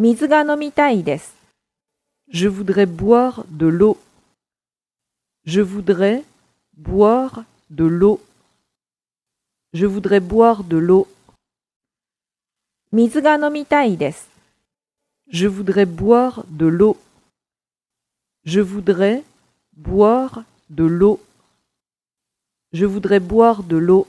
水が飲みたいです。Je voudrais boire de l'eau. Je voudrais boire de l'eau. Je voudrais boire de l'eau. 水が飲みたいです。Je voudrais boire de l'eau. Je voudrais boire de l'eau. Je voudrais boire de l'eau.